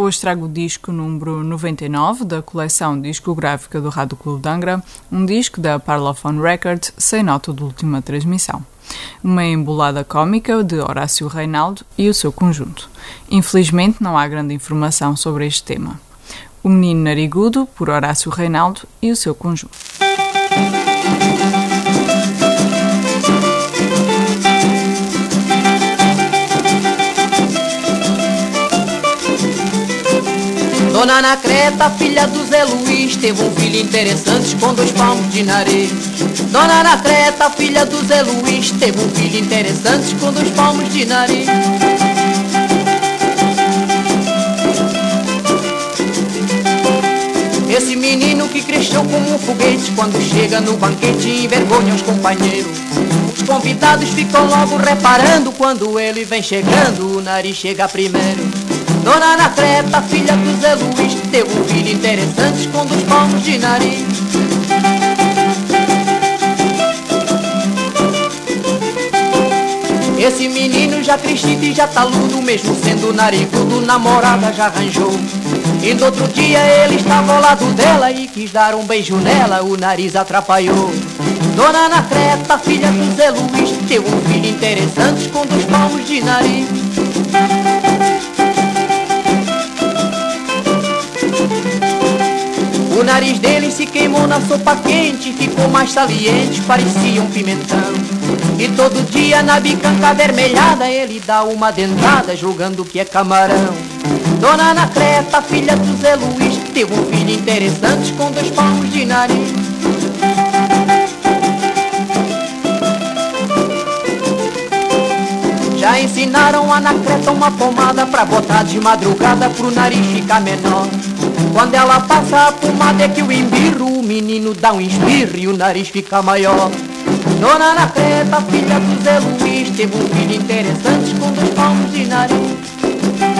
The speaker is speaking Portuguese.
hoje trago o disco número 99 da coleção discográfica do Rádio Clube de Angra, um disco da Parlophone Records sem nota de última transmissão. Uma embolada cômica de Horácio Reinaldo e o seu conjunto. Infelizmente não há grande informação sobre este tema. O Menino Narigudo, por Horácio Reinaldo e o seu conjunto. Dona Anacreta, filha do Zé Luiz, teve um filho interessante com dois palmos de nariz. Dona Anacreta, filha do Zé Luiz, teve um filho interessante com dois palmos de nariz. Esse menino que cresceu como um foguete, quando chega no banquete envergonha os companheiros. Os convidados ficam logo reparando quando ele vem chegando, o nariz chega primeiro. Dona Anacreta, filha do Zé Luiz, teve um filho interessante com dois palmos de nariz. Esse menino já crescido e já taludo, mesmo sendo narigudo, namorada já arranjou. E no outro dia ele estava ao lado dela e quis dar um beijo nela, o nariz atrapalhou. Dona Anacreta, filha do Zé Luiz, teve um filho interessante com dois palmos de nariz. Nariz dele se queimou na sopa quente, ficou mais saliente, parecia um pimentão. E todo dia na bicanca avermelhada ele dá uma dentada, julgando que é camarão. Dona Anacreta, filha do Zé Luiz, teve um filho interessante com dois palmos de nariz. Já ensinaram a Anacreta uma pomada pra botar de madrugada pro nariz ficar menor. Quando ela passa a pomada é que o embirro, o menino dá um espirro e o nariz fica maior. Dona Anacreta, filha do Zé Luiz, teve um filho interessante com dois palmos de nariz.